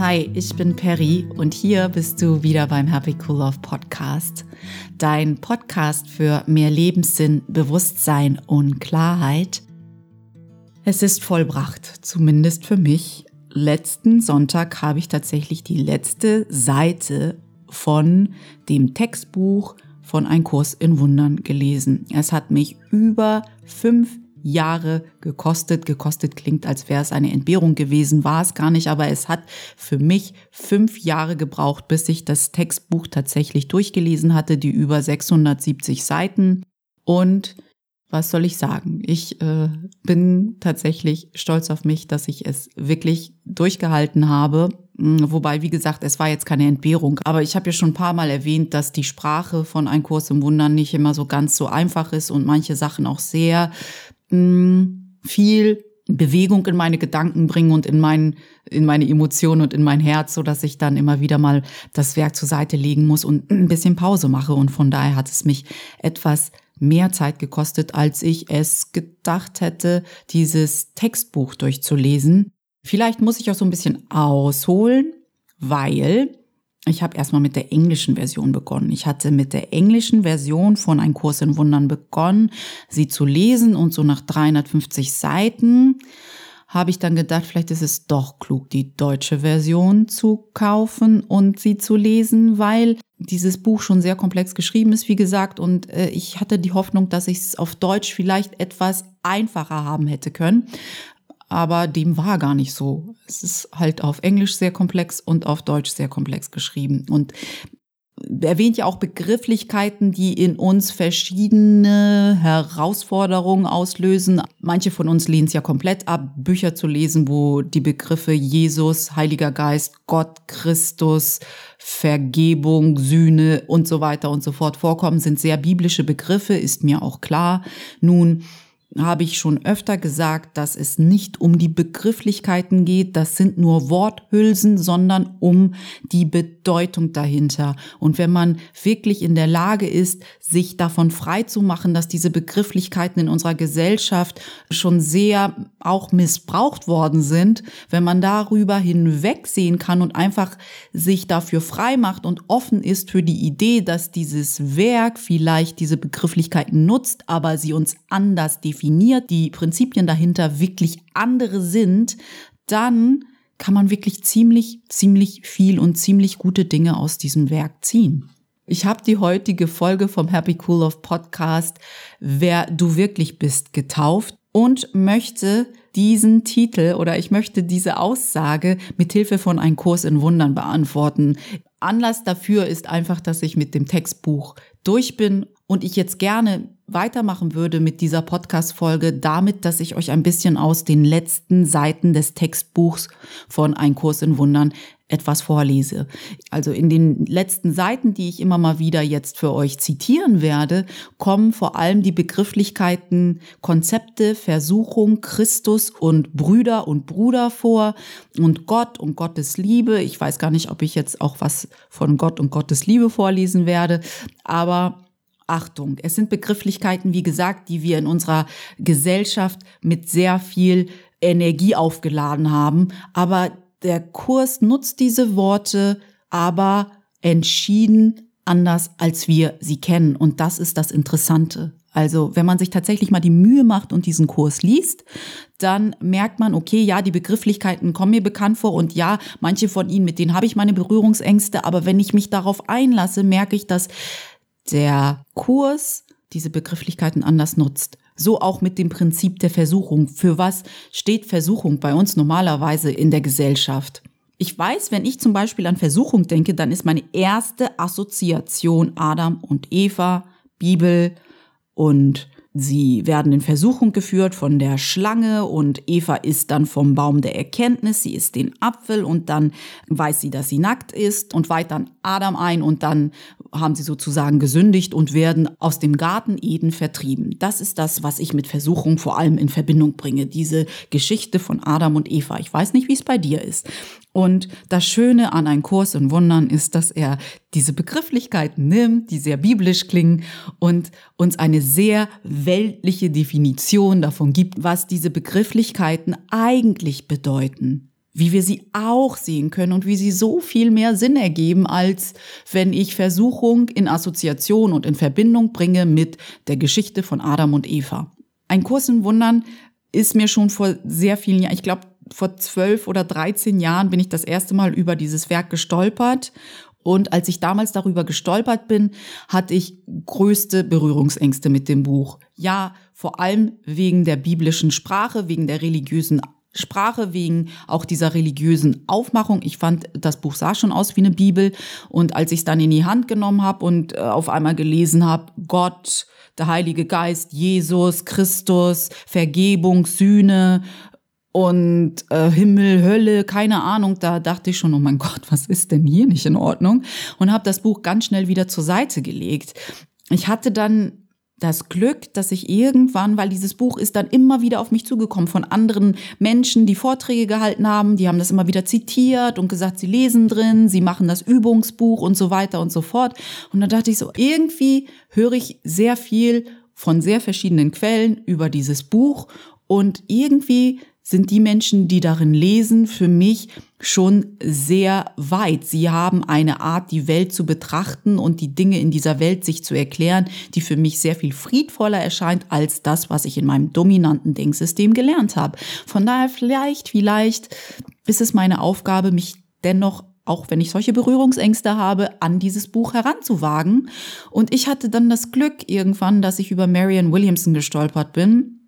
Hi, ich bin Perry und hier bist du wieder beim Happy Cool Love Podcast. Dein Podcast für mehr Lebenssinn, Bewusstsein und Klarheit. Es ist vollbracht, zumindest für mich. Letzten Sonntag habe ich tatsächlich die letzte Seite von dem Textbuch von Ein Kurs in Wundern gelesen. Es hat mich über fünf Jahre gekostet. Gekostet klingt, als wäre es eine Entbehrung gewesen, war es gar nicht, aber es hat für mich fünf Jahre gebraucht, bis ich das Textbuch tatsächlich durchgelesen hatte, die über 670 Seiten. Und was soll ich sagen? Ich äh, bin tatsächlich stolz auf mich, dass ich es wirklich durchgehalten habe. Hm, wobei, wie gesagt, es war jetzt keine Entbehrung. Aber ich habe ja schon ein paar Mal erwähnt, dass die Sprache von Ein Kurs im Wundern nicht immer so ganz so einfach ist und manche Sachen auch sehr viel Bewegung in meine Gedanken bringen und in, mein, in meine Emotionen und in mein Herz, so dass ich dann immer wieder mal das Werk zur Seite legen muss und ein bisschen Pause mache. Und von daher hat es mich etwas mehr Zeit gekostet, als ich es gedacht hätte, dieses Textbuch durchzulesen. Vielleicht muss ich auch so ein bisschen ausholen, weil ich habe erstmal mit der englischen Version begonnen. Ich hatte mit der englischen Version von Ein Kurs in Wundern begonnen, sie zu lesen und so nach 350 Seiten habe ich dann gedacht, vielleicht ist es doch klug, die deutsche Version zu kaufen und sie zu lesen, weil dieses Buch schon sehr komplex geschrieben ist, wie gesagt, und äh, ich hatte die Hoffnung, dass ich es auf Deutsch vielleicht etwas einfacher haben hätte können aber dem war gar nicht so. Es ist halt auf Englisch sehr komplex und auf Deutsch sehr komplex geschrieben. Und erwähnt ja auch Begrifflichkeiten, die in uns verschiedene Herausforderungen auslösen. Manche von uns lehnen es ja komplett ab, Bücher zu lesen, wo die Begriffe Jesus, Heiliger Geist, Gott, Christus, Vergebung, Sühne und so weiter und so fort vorkommen, sind sehr biblische Begriffe, ist mir auch klar. Nun, habe ich schon öfter gesagt, dass es nicht um die Begrifflichkeiten geht, das sind nur Worthülsen, sondern um die Bedeutung dahinter. Und wenn man wirklich in der Lage ist, sich davon frei zu machen, dass diese Begrifflichkeiten in unserer Gesellschaft schon sehr auch missbraucht worden sind, wenn man darüber hinwegsehen kann und einfach sich dafür frei macht und offen ist für die Idee, dass dieses Werk vielleicht diese Begrifflichkeiten nutzt, aber sie uns anders definiert, definiert, die Prinzipien dahinter wirklich andere sind, dann kann man wirklich ziemlich, ziemlich viel und ziemlich gute Dinge aus diesem Werk ziehen. Ich habe die heutige Folge vom Happy Cool of Podcast Wer du wirklich bist getauft und möchte diesen Titel oder ich möchte diese Aussage mit Hilfe von Ein Kurs in Wundern beantworten. Anlass dafür ist einfach, dass ich mit dem Textbuch durch bin und ich jetzt gerne weitermachen würde mit dieser Podcast-Folge damit, dass ich euch ein bisschen aus den letzten Seiten des Textbuchs von Ein Kurs in Wundern etwas vorlese. Also in den letzten Seiten, die ich immer mal wieder jetzt für euch zitieren werde, kommen vor allem die Begrifflichkeiten Konzepte, Versuchung, Christus und Brüder und Bruder vor und Gott und Gottes Liebe. Ich weiß gar nicht, ob ich jetzt auch was von Gott und Gottes Liebe vorlesen werde, aber Achtung, es sind Begrifflichkeiten, wie gesagt, die wir in unserer Gesellschaft mit sehr viel Energie aufgeladen haben. Aber der Kurs nutzt diese Worte, aber entschieden anders, als wir sie kennen. Und das ist das Interessante. Also wenn man sich tatsächlich mal die Mühe macht und diesen Kurs liest, dann merkt man, okay, ja, die Begrifflichkeiten kommen mir bekannt vor und ja, manche von ihnen, mit denen habe ich meine Berührungsängste, aber wenn ich mich darauf einlasse, merke ich, dass der Kurs diese Begrifflichkeiten anders nutzt. So auch mit dem Prinzip der Versuchung. Für was steht Versuchung bei uns normalerweise in der Gesellschaft? Ich weiß, wenn ich zum Beispiel an Versuchung denke, dann ist meine erste Assoziation Adam und Eva, Bibel und Sie werden in Versuchung geführt von der Schlange und Eva isst dann vom Baum der Erkenntnis, sie isst den Apfel und dann weiß sie, dass sie nackt ist und weiht dann Adam ein und dann haben sie sozusagen gesündigt und werden aus dem Garten Eden vertrieben. Das ist das, was ich mit Versuchung vor allem in Verbindung bringe, diese Geschichte von Adam und Eva. Ich weiß nicht, wie es bei dir ist. Und das Schöne an einem Kurs in Wundern ist, dass er diese Begrifflichkeiten nimmt, die sehr biblisch klingen und uns eine sehr weltliche Definition davon gibt, was diese Begrifflichkeiten eigentlich bedeuten. Wie wir sie auch sehen können und wie sie so viel mehr Sinn ergeben, als wenn ich Versuchung in Assoziation und in Verbindung bringe mit der Geschichte von Adam und Eva. Ein Kurs in Wundern ist mir schon vor sehr vielen Jahren, ich glaube vor zwölf oder dreizehn Jahren bin ich das erste Mal über dieses Werk gestolpert. Und als ich damals darüber gestolpert bin, hatte ich größte Berührungsängste mit dem Buch. Ja, vor allem wegen der biblischen Sprache, wegen der religiösen Sprache, wegen auch dieser religiösen Aufmachung. Ich fand, das Buch sah schon aus wie eine Bibel. Und als ich es dann in die Hand genommen habe und äh, auf einmal gelesen habe, Gott, der Heilige Geist, Jesus, Christus, Vergebung, Sühne und äh, Himmel, Hölle, keine Ahnung, da dachte ich schon, oh mein Gott, was ist denn hier nicht in Ordnung? Und habe das Buch ganz schnell wieder zur Seite gelegt. Ich hatte dann das Glück, dass ich irgendwann, weil dieses Buch ist dann immer wieder auf mich zugekommen von anderen Menschen, die Vorträge gehalten haben, die haben das immer wieder zitiert und gesagt, sie lesen drin, sie machen das Übungsbuch und so weiter und so fort. Und dann dachte ich so, irgendwie höre ich sehr viel von sehr verschiedenen Quellen über dieses Buch und irgendwie sind die Menschen, die darin lesen, für mich schon sehr weit. Sie haben eine Art, die Welt zu betrachten und die Dinge in dieser Welt sich zu erklären, die für mich sehr viel friedvoller erscheint als das, was ich in meinem dominanten Denksystem gelernt habe. Von daher vielleicht, vielleicht ist es meine Aufgabe, mich dennoch auch wenn ich solche Berührungsängste habe, an dieses Buch heranzuwagen. Und ich hatte dann das Glück irgendwann, dass ich über Marianne Williamson gestolpert bin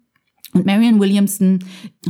und Marian Williamson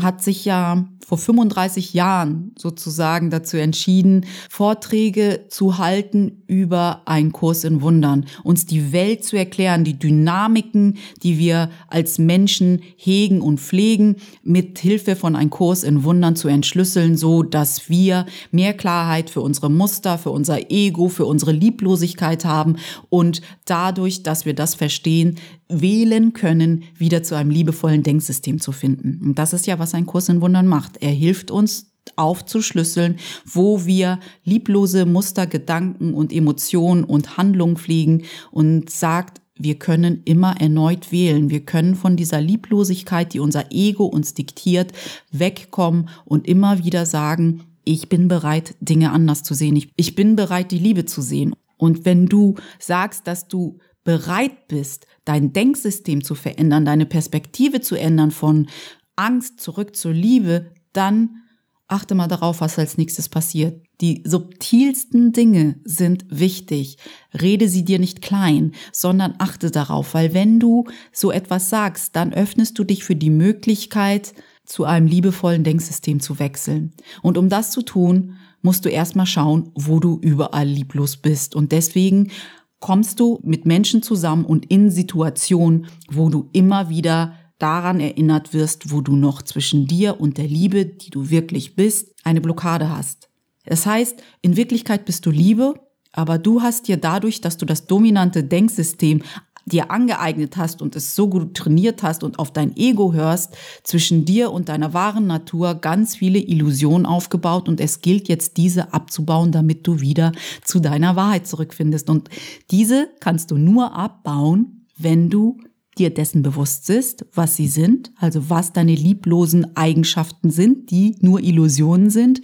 hat sich ja vor 35 Jahren sozusagen dazu entschieden, Vorträge zu halten über einen Kurs in Wundern, uns die Welt zu erklären, die Dynamiken, die wir als Menschen hegen und pflegen, mit Hilfe von einem Kurs in Wundern zu entschlüsseln, so dass wir mehr Klarheit für unsere Muster, für unser Ego, für unsere Lieblosigkeit haben und dadurch, dass wir das verstehen, wählen können, wieder zu einem liebevollen Denksystem zu finden. Und das ist ja, was ein Kurs in Wundern macht. Er hilft uns aufzuschlüsseln, wo wir lieblose Muster, Gedanken und Emotionen und Handlungen fliegen und sagt, wir können immer erneut wählen. Wir können von dieser Lieblosigkeit, die unser Ego uns diktiert, wegkommen und immer wieder sagen, ich bin bereit, Dinge anders zu sehen. Ich, bin bereit, die Liebe zu sehen. Und wenn du sagst, dass du bereit bist, dein Denksystem zu verändern, deine Perspektive zu ändern von Angst zurück zur Liebe, dann achte mal darauf, was als nächstes passiert. Die subtilsten Dinge sind wichtig. Rede sie dir nicht klein, sondern achte darauf, weil wenn du so etwas sagst, dann öffnest du dich für die Möglichkeit, zu einem liebevollen Denksystem zu wechseln. Und um das zu tun, musst du erstmal schauen, wo du überall lieblos bist. Und deswegen kommst du mit Menschen zusammen und in Situationen, wo du immer wieder daran erinnert wirst, wo du noch zwischen dir und der Liebe, die du wirklich bist, eine Blockade hast. Das heißt, in Wirklichkeit bist du Liebe, aber du hast dir dadurch, dass du das dominante Denksystem dir angeeignet hast und es so gut trainiert hast und auf dein Ego hörst, zwischen dir und deiner wahren Natur ganz viele Illusionen aufgebaut und es gilt jetzt diese abzubauen, damit du wieder zu deiner Wahrheit zurückfindest. Und diese kannst du nur abbauen, wenn du dir dessen bewusst bist, was sie sind, also was deine lieblosen Eigenschaften sind, die nur Illusionen sind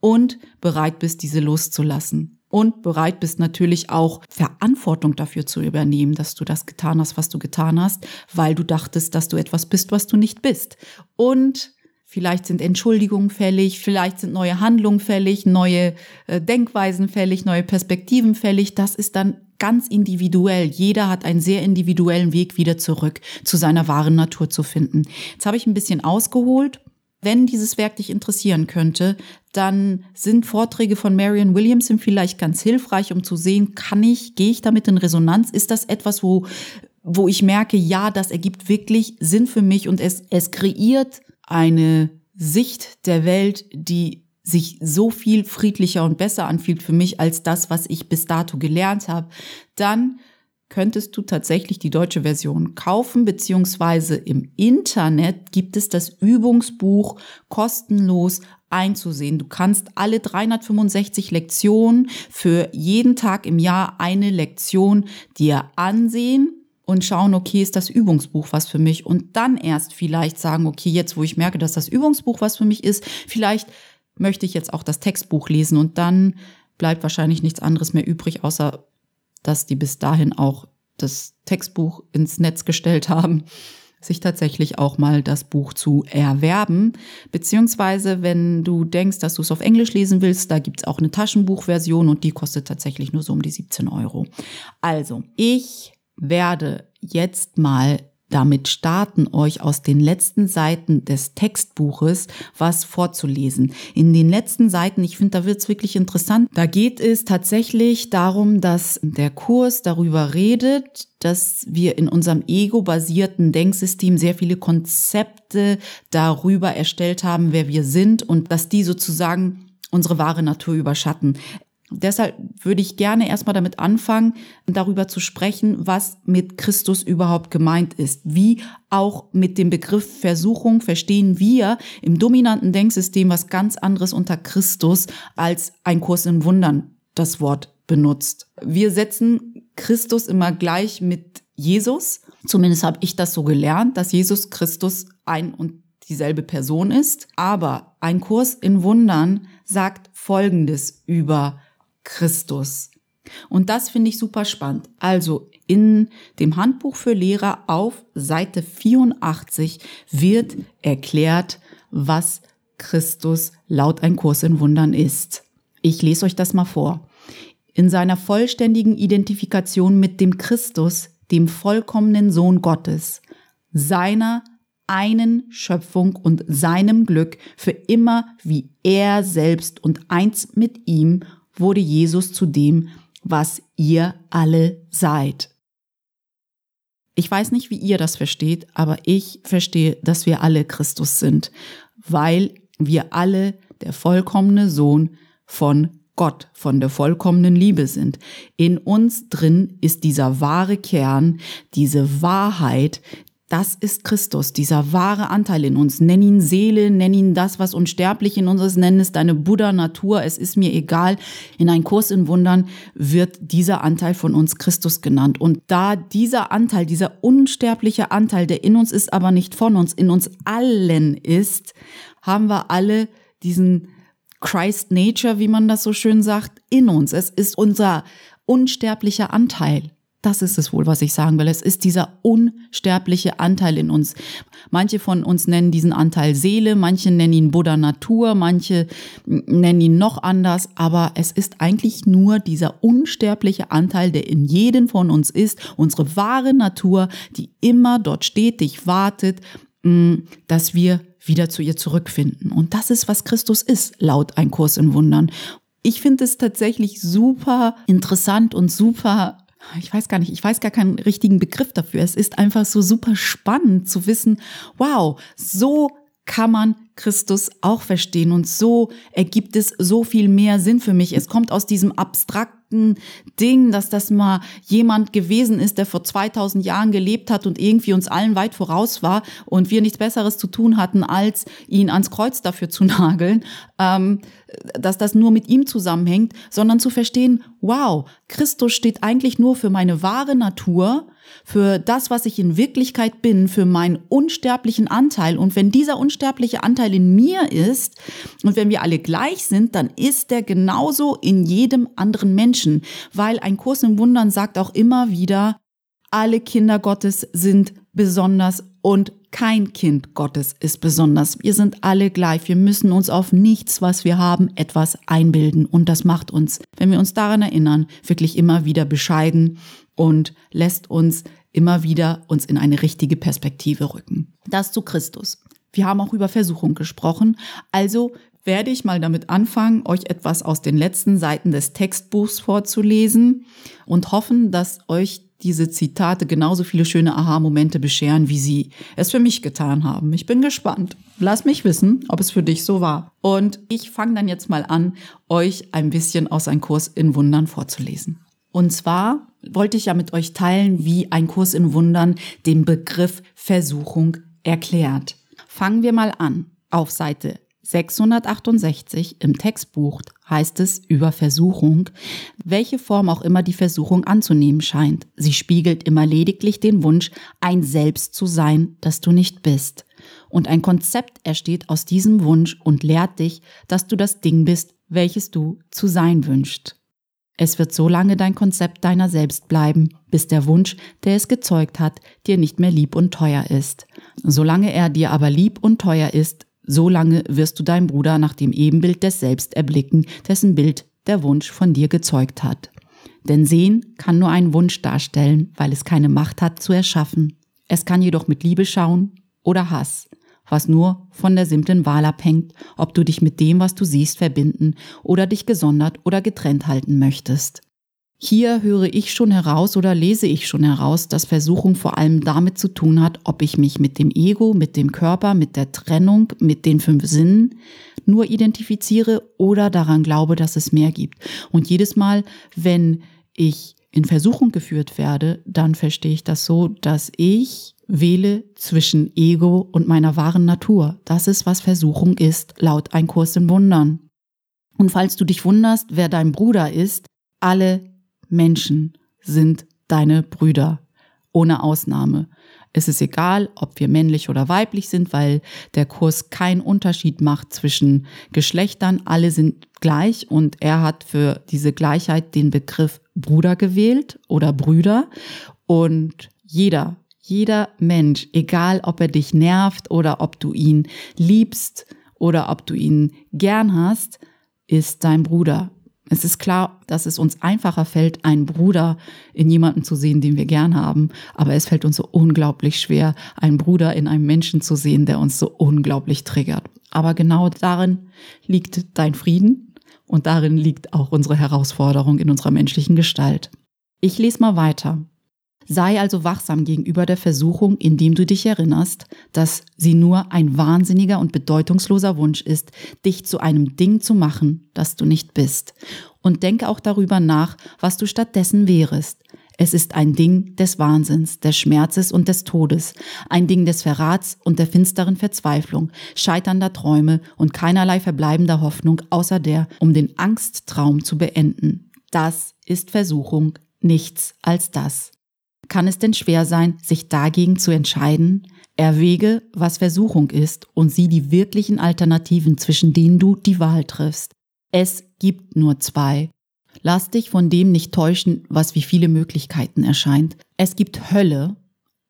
und bereit bist, diese loszulassen und bereit bist natürlich auch Verantwortung dafür zu übernehmen, dass du das getan hast, was du getan hast, weil du dachtest, dass du etwas bist, was du nicht bist. Und vielleicht sind Entschuldigungen fällig, vielleicht sind neue Handlungen fällig, neue äh, Denkweisen fällig, neue Perspektiven fällig. Das ist dann ganz individuell. Jeder hat einen sehr individuellen Weg wieder zurück zu seiner wahren Natur zu finden. Jetzt habe ich ein bisschen ausgeholt wenn dieses Werk dich interessieren könnte, dann sind Vorträge von Marion Williamson vielleicht ganz hilfreich, um zu sehen, kann ich, gehe ich damit in Resonanz? Ist das etwas, wo, wo ich merke, ja, das ergibt wirklich Sinn für mich und es, es kreiert eine Sicht der Welt, die sich so viel friedlicher und besser anfühlt für mich als das, was ich bis dato gelernt habe, dann könntest du tatsächlich die deutsche Version kaufen, beziehungsweise im Internet gibt es das Übungsbuch kostenlos einzusehen. Du kannst alle 365 Lektionen für jeden Tag im Jahr eine Lektion dir ansehen und schauen, okay, ist das Übungsbuch was für mich? Und dann erst vielleicht sagen, okay, jetzt wo ich merke, dass das Übungsbuch was für mich ist, vielleicht möchte ich jetzt auch das Textbuch lesen und dann bleibt wahrscheinlich nichts anderes mehr übrig, außer dass die bis dahin auch das Textbuch ins Netz gestellt haben, sich tatsächlich auch mal das Buch zu erwerben. Beziehungsweise, wenn du denkst, dass du es auf Englisch lesen willst, da gibt's auch eine Taschenbuchversion und die kostet tatsächlich nur so um die 17 Euro. Also, ich werde jetzt mal damit starten, euch aus den letzten Seiten des Textbuches was vorzulesen. In den letzten Seiten, ich finde, da wird es wirklich interessant. Da geht es tatsächlich darum, dass der Kurs darüber redet, dass wir in unserem ego-basierten Denksystem sehr viele Konzepte darüber erstellt haben, wer wir sind und dass die sozusagen unsere wahre Natur überschatten. Deshalb würde ich gerne erstmal damit anfangen, darüber zu sprechen, was mit Christus überhaupt gemeint ist. Wie auch mit dem Begriff Versuchung verstehen wir im dominanten Denksystem was ganz anderes unter Christus als ein Kurs in Wundern das Wort benutzt. Wir setzen Christus immer gleich mit Jesus. Zumindest habe ich das so gelernt, dass Jesus Christus ein und dieselbe Person ist. Aber ein Kurs in Wundern sagt Folgendes über Christus. Und das finde ich super spannend. Also in dem Handbuch für Lehrer auf Seite 84 wird erklärt, was Christus laut ein Kurs in Wundern ist. Ich lese euch das mal vor. In seiner vollständigen Identifikation mit dem Christus, dem vollkommenen Sohn Gottes, seiner einen Schöpfung und seinem Glück für immer wie er selbst und eins mit ihm wurde Jesus zu dem, was ihr alle seid. Ich weiß nicht, wie ihr das versteht, aber ich verstehe, dass wir alle Christus sind, weil wir alle der vollkommene Sohn von Gott, von der vollkommenen Liebe sind. In uns drin ist dieser wahre Kern, diese Wahrheit, das ist Christus, dieser wahre Anteil in uns. Nenn ihn Seele, nenn ihn das, was unsterblich in uns ist, nenn es deine Buddha-Natur, es ist mir egal. In einem Kurs in Wundern wird dieser Anteil von uns Christus genannt. Und da dieser Anteil, dieser unsterbliche Anteil, der in uns ist, aber nicht von uns, in uns allen ist, haben wir alle diesen Christ Nature, wie man das so schön sagt, in uns. Es ist unser unsterblicher Anteil. Das ist es wohl, was ich sagen will. Es ist dieser unsterbliche Anteil in uns. Manche von uns nennen diesen Anteil Seele, manche nennen ihn Buddha Natur, manche nennen ihn noch anders, aber es ist eigentlich nur dieser unsterbliche Anteil, der in jedem von uns ist, unsere wahre Natur, die immer dort stetig wartet, mm, dass wir wieder zu ihr zurückfinden. Und das ist, was Christus ist, laut ein Kurs in Wundern. Ich finde es tatsächlich super interessant und super ich weiß gar nicht, ich weiß gar keinen richtigen Begriff dafür. Es ist einfach so super spannend zu wissen, wow, so kann man Christus auch verstehen und so ergibt es so viel mehr Sinn für mich. Es kommt aus diesem abstrakten Ding, dass das mal jemand gewesen ist, der vor 2000 Jahren gelebt hat und irgendwie uns allen weit voraus war und wir nichts Besseres zu tun hatten, als ihn ans Kreuz dafür zu nageln, ähm, dass das nur mit ihm zusammenhängt, sondern zu verstehen, wow, Christus steht eigentlich nur für meine wahre Natur, für das, was ich in Wirklichkeit bin, für meinen unsterblichen Anteil. Und wenn dieser unsterbliche Anteil in mir ist und wenn wir alle gleich sind, dann ist der genauso in jedem anderen Menschen. Weil ein Kurs im Wundern sagt auch immer wieder, alle Kinder Gottes sind besonders und kein Kind Gottes ist besonders. Wir sind alle gleich. Wir müssen uns auf nichts, was wir haben, etwas einbilden. Und das macht uns, wenn wir uns daran erinnern, wirklich immer wieder bescheiden und lässt uns immer wieder uns in eine richtige Perspektive rücken. Das zu Christus. Wir haben auch über Versuchung gesprochen. Also werde ich mal damit anfangen, euch etwas aus den letzten Seiten des Textbuchs vorzulesen und hoffen, dass euch diese Zitate genauso viele schöne Aha-Momente bescheren, wie sie es für mich getan haben. Ich bin gespannt. Lass mich wissen, ob es für dich so war. Und ich fange dann jetzt mal an, euch ein bisschen aus einem Kurs in Wundern vorzulesen. Und zwar wollte ich ja mit euch teilen, wie ein Kurs in Wundern den Begriff Versuchung erklärt. Fangen wir mal an. Auf Seite 668 im Textbuch heißt es über Versuchung, welche Form auch immer die Versuchung anzunehmen scheint. Sie spiegelt immer lediglich den Wunsch, ein Selbst zu sein, das du nicht bist. Und ein Konzept entsteht aus diesem Wunsch und lehrt dich, dass du das Ding bist, welches du zu sein wünschst. Es wird so lange dein Konzept deiner selbst bleiben, bis der Wunsch, der es gezeugt hat, dir nicht mehr lieb und teuer ist. Solange er dir aber lieb und teuer ist, so lange wirst du deinen Bruder nach dem Ebenbild des Selbst erblicken, dessen Bild der Wunsch von dir gezeugt hat. Denn Sehen kann nur einen Wunsch darstellen, weil es keine Macht hat zu erschaffen. Es kann jedoch mit Liebe schauen oder Hass, was nur von der simplen Wahl abhängt, ob du dich mit dem, was du siehst, verbinden oder dich gesondert oder getrennt halten möchtest. Hier höre ich schon heraus oder lese ich schon heraus, dass Versuchung vor allem damit zu tun hat, ob ich mich mit dem Ego, mit dem Körper, mit der Trennung, mit den fünf Sinnen nur identifiziere oder daran glaube, dass es mehr gibt. Und jedes Mal, wenn ich in Versuchung geführt werde, dann verstehe ich das so, dass ich wähle zwischen Ego und meiner wahren Natur. Das ist, was Versuchung ist, laut Ein Kurs in Wundern. Und falls du dich wunderst, wer dein Bruder ist, alle Menschen sind deine Brüder, ohne Ausnahme. Es ist egal, ob wir männlich oder weiblich sind, weil der Kurs keinen Unterschied macht zwischen Geschlechtern. Alle sind gleich und er hat für diese Gleichheit den Begriff Bruder gewählt oder Brüder. Und jeder jeder Mensch, egal ob er dich nervt oder ob du ihn liebst oder ob du ihn gern hast, ist dein Bruder. Es ist klar, dass es uns einfacher fällt, einen Bruder in jemanden zu sehen, den wir gern haben, aber es fällt uns so unglaublich schwer, einen Bruder in einem Menschen zu sehen, der uns so unglaublich triggert. Aber genau darin liegt dein Frieden und darin liegt auch unsere Herausforderung in unserer menschlichen Gestalt. Ich lese mal weiter. Sei also wachsam gegenüber der Versuchung, indem du dich erinnerst, dass sie nur ein wahnsinniger und bedeutungsloser Wunsch ist, dich zu einem Ding zu machen, das du nicht bist. Und denke auch darüber nach, was du stattdessen wärest. Es ist ein Ding des Wahnsinns, des Schmerzes und des Todes, ein Ding des Verrats und der finsteren Verzweiflung, scheiternder Träume und keinerlei verbleibender Hoffnung außer der, um den Angsttraum zu beenden. Das ist Versuchung, nichts als das. Kann es denn schwer sein, sich dagegen zu entscheiden? Erwäge, was Versuchung ist und sieh die wirklichen Alternativen, zwischen denen du die Wahl triffst. Es gibt nur zwei. Lass dich von dem nicht täuschen, was wie viele Möglichkeiten erscheint. Es gibt Hölle,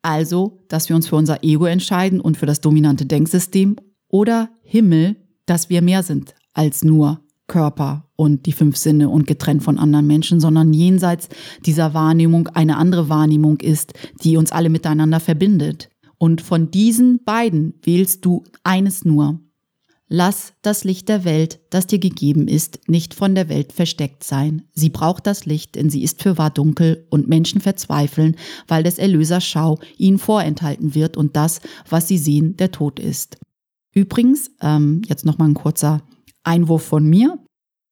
also, dass wir uns für unser Ego entscheiden und für das dominante Denksystem, oder Himmel, dass wir mehr sind als nur Körper und die fünf Sinne und getrennt von anderen Menschen, sondern jenseits dieser Wahrnehmung eine andere Wahrnehmung ist, die uns alle miteinander verbindet. Und von diesen beiden wählst du eines nur. Lass das Licht der Welt, das dir gegeben ist, nicht von der Welt versteckt sein. Sie braucht das Licht, denn sie ist für wahr dunkel und Menschen verzweifeln, weil des Erlösers Schau ihnen vorenthalten wird und das, was sie sehen, der Tod ist. Übrigens, ähm, jetzt nochmal ein kurzer Einwurf von mir.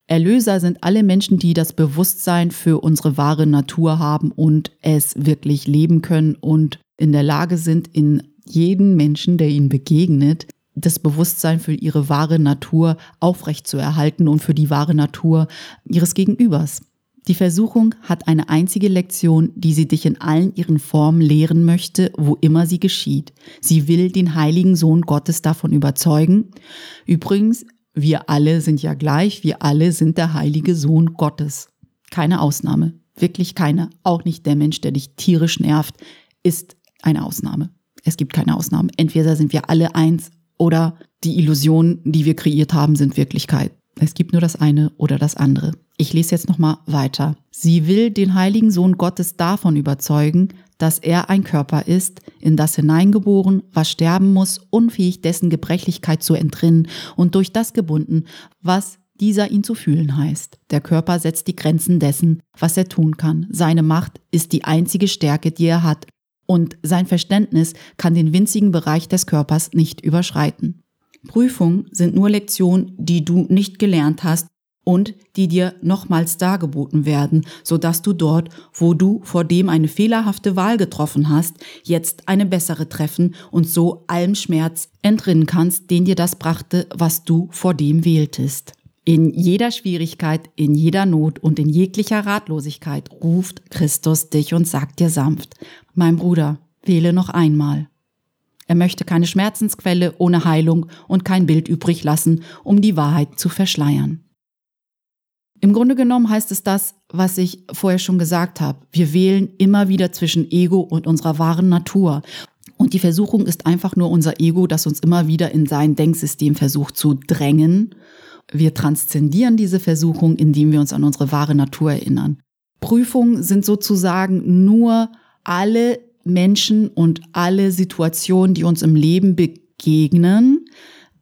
Erlöser sind alle Menschen, die das Bewusstsein für unsere wahre Natur haben und es wirklich leben können und in der Lage sind, in jeden Menschen, der ihnen begegnet, das Bewusstsein für ihre wahre Natur aufrechtzuerhalten und für die wahre Natur ihres Gegenübers. Die Versuchung hat eine einzige Lektion, die sie dich in allen ihren Formen lehren möchte, wo immer sie geschieht. Sie will den heiligen Sohn Gottes davon überzeugen. Übrigens, wir alle sind ja gleich, wir alle sind der heilige Sohn Gottes. Keine Ausnahme, wirklich keine. Auch nicht der Mensch, der dich tierisch nervt, ist eine Ausnahme. Es gibt keine Ausnahmen. Entweder sind wir alle eins oder die Illusionen, die wir kreiert haben, sind Wirklichkeit. Es gibt nur das eine oder das andere. Ich lese jetzt nochmal weiter. Sie will den heiligen Sohn Gottes davon überzeugen, dass er ein Körper ist, in das hineingeboren, was sterben muss, unfähig dessen Gebrechlichkeit zu entrinnen und durch das gebunden, was dieser ihn zu fühlen heißt. Der Körper setzt die Grenzen dessen, was er tun kann. Seine Macht ist die einzige Stärke, die er hat, und sein Verständnis kann den winzigen Bereich des Körpers nicht überschreiten. Prüfungen sind nur Lektionen, die du nicht gelernt hast und die dir nochmals dargeboten werden, so dass du dort, wo du vor dem eine fehlerhafte Wahl getroffen hast, jetzt eine bessere treffen und so allem Schmerz entrinnen kannst, den dir das brachte, was du vor dem wähltest. In jeder Schwierigkeit, in jeder Not und in jeglicher Ratlosigkeit ruft Christus dich und sagt dir sanft, mein Bruder, wähle noch einmal. Er möchte keine Schmerzensquelle ohne Heilung und kein Bild übrig lassen, um die Wahrheit zu verschleiern. Im Grunde genommen heißt es das, was ich vorher schon gesagt habe. Wir wählen immer wieder zwischen Ego und unserer wahren Natur. Und die Versuchung ist einfach nur unser Ego, das uns immer wieder in sein Denksystem versucht zu drängen. Wir transzendieren diese Versuchung, indem wir uns an unsere wahre Natur erinnern. Prüfungen sind sozusagen nur alle Menschen und alle Situationen, die uns im Leben begegnen,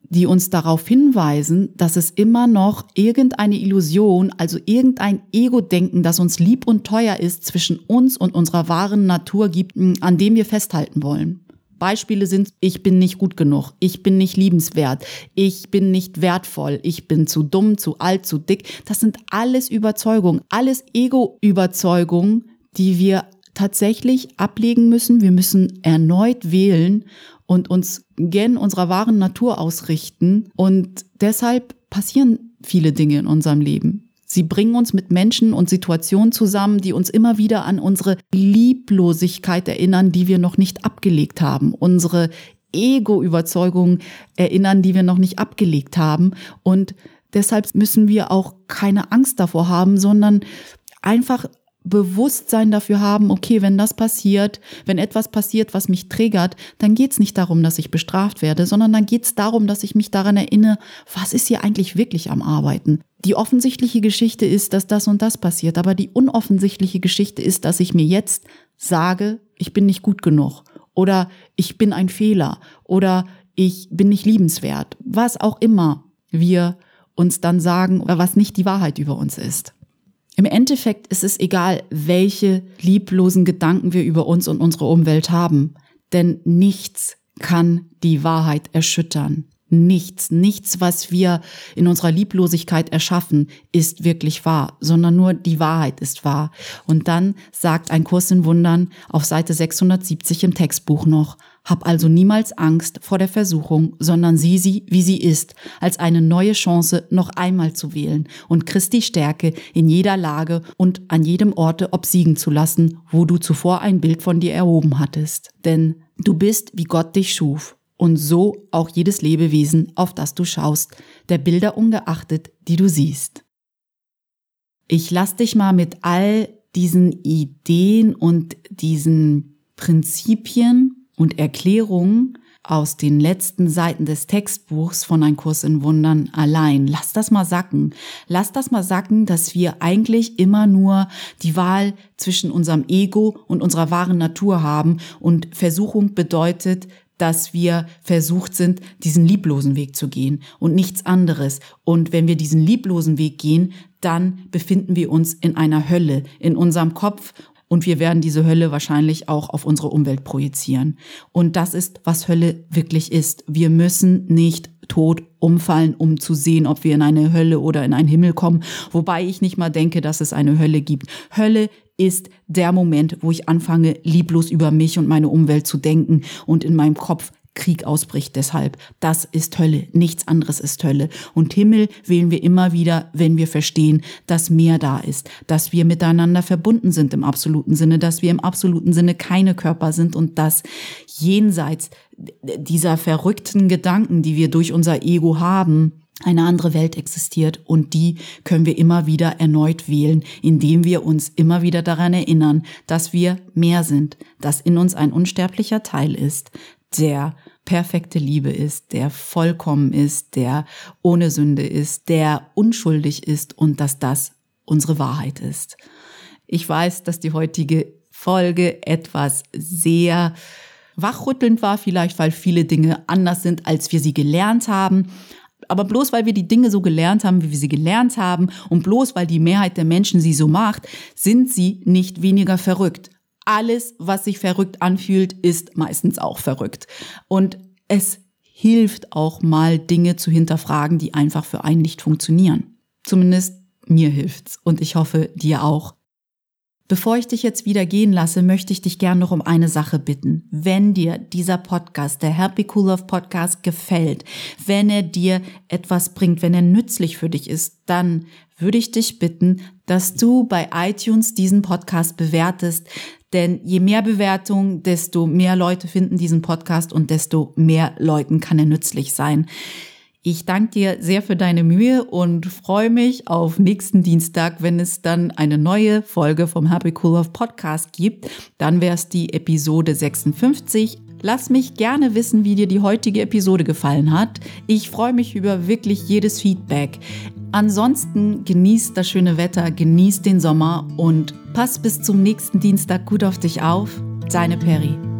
die uns darauf hinweisen, dass es immer noch irgendeine Illusion, also irgendein Ego-Denken, das uns lieb und teuer ist, zwischen uns und unserer wahren Natur gibt, an dem wir festhalten wollen. Beispiele sind, ich bin nicht gut genug, ich bin nicht liebenswert, ich bin nicht wertvoll, ich bin zu dumm, zu alt, zu dick. Das sind alles Überzeugungen, alles Ego-Überzeugungen, die wir tatsächlich ablegen müssen. Wir müssen erneut wählen und uns gen unserer wahren Natur ausrichten. Und deshalb passieren viele Dinge in unserem Leben. Sie bringen uns mit Menschen und Situationen zusammen, die uns immer wieder an unsere Lieblosigkeit erinnern, die wir noch nicht abgelegt haben, unsere Ego-Überzeugungen erinnern, die wir noch nicht abgelegt haben. Und deshalb müssen wir auch keine Angst davor haben, sondern einfach Bewusstsein dafür haben, okay, wenn das passiert, wenn etwas passiert, was mich triggert, dann geht es nicht darum, dass ich bestraft werde, sondern dann geht es darum, dass ich mich daran erinnere, was ist hier eigentlich wirklich am Arbeiten. Die offensichtliche Geschichte ist, dass das und das passiert, aber die unoffensichtliche Geschichte ist, dass ich mir jetzt sage, ich bin nicht gut genug oder ich bin ein Fehler oder ich bin nicht liebenswert, was auch immer wir uns dann sagen, was nicht die Wahrheit über uns ist. Im Endeffekt ist es egal, welche lieblosen Gedanken wir über uns und unsere Umwelt haben, denn nichts kann die Wahrheit erschüttern. Nichts, nichts, was wir in unserer Lieblosigkeit erschaffen, ist wirklich wahr, sondern nur die Wahrheit ist wahr. Und dann sagt ein Kurs in Wundern auf Seite 670 im Textbuch noch, hab also niemals Angst vor der Versuchung, sondern sieh sie, wie sie ist, als eine neue Chance, noch einmal zu wählen und Christi Stärke in jeder Lage und an jedem Orte obsiegen zu lassen, wo du zuvor ein Bild von dir erhoben hattest. Denn du bist, wie Gott dich schuf und so auch jedes Lebewesen, auf das du schaust, der Bilder ungeachtet, die du siehst. Ich lass dich mal mit all diesen Ideen und diesen Prinzipien und Erklärungen aus den letzten Seiten des Textbuchs von Ein Kurs in Wundern allein. Lass das mal sacken. Lass das mal sacken, dass wir eigentlich immer nur die Wahl zwischen unserem Ego und unserer wahren Natur haben und Versuchung bedeutet, dass wir versucht sind, diesen lieblosen Weg zu gehen und nichts anderes. Und wenn wir diesen lieblosen Weg gehen, dann befinden wir uns in einer Hölle in unserem Kopf und wir werden diese Hölle wahrscheinlich auch auf unsere Umwelt projizieren. Und das ist, was Hölle wirklich ist. Wir müssen nicht tot umfallen, um zu sehen, ob wir in eine Hölle oder in einen Himmel kommen. Wobei ich nicht mal denke, dass es eine Hölle gibt. Hölle ist der Moment, wo ich anfange, lieblos über mich und meine Umwelt zu denken und in meinem Kopf Krieg ausbricht. Deshalb. Das ist Hölle, nichts anderes ist Hölle. Und Himmel wählen wir immer wieder, wenn wir verstehen, dass mehr da ist, dass wir miteinander verbunden sind im absoluten Sinne, dass wir im absoluten Sinne keine Körper sind. Und dass jenseits dieser verrückten Gedanken, die wir durch unser Ego haben, eine andere Welt existiert. Und die können wir immer wieder erneut wählen, indem wir uns immer wieder daran erinnern, dass wir mehr sind, dass in uns ein unsterblicher Teil ist, der perfekte Liebe ist, der vollkommen ist, der ohne Sünde ist, der unschuldig ist und dass das unsere Wahrheit ist. Ich weiß, dass die heutige Folge etwas sehr wachrüttelnd war, vielleicht weil viele Dinge anders sind, als wir sie gelernt haben. Aber bloß weil wir die Dinge so gelernt haben, wie wir sie gelernt haben und bloß weil die Mehrheit der Menschen sie so macht, sind sie nicht weniger verrückt. Alles, was sich verrückt anfühlt, ist meistens auch verrückt. Und es hilft auch mal Dinge zu hinterfragen, die einfach für einen nicht funktionieren. Zumindest mir hilft's und ich hoffe dir auch. Bevor ich dich jetzt wieder gehen lasse, möchte ich dich gerne noch um eine Sache bitten. Wenn dir dieser Podcast, der Happy Cool Love Podcast gefällt, wenn er dir etwas bringt, wenn er nützlich für dich ist, dann würde ich dich bitten, dass du bei iTunes diesen Podcast bewertest, Denn je mehr Bewertung, desto mehr Leute finden diesen Podcast und desto mehr Leuten kann er nützlich sein. Ich danke dir sehr für deine Mühe und freue mich auf nächsten Dienstag, wenn es dann eine neue Folge vom Happy Cool Love Podcast gibt. Dann wäre es die Episode 56. Lass mich gerne wissen, wie dir die heutige Episode gefallen hat. Ich freue mich über wirklich jedes Feedback. Ansonsten genießt das schöne Wetter, genießt den Sommer und pass bis zum nächsten Dienstag gut auf dich auf. Deine Perry.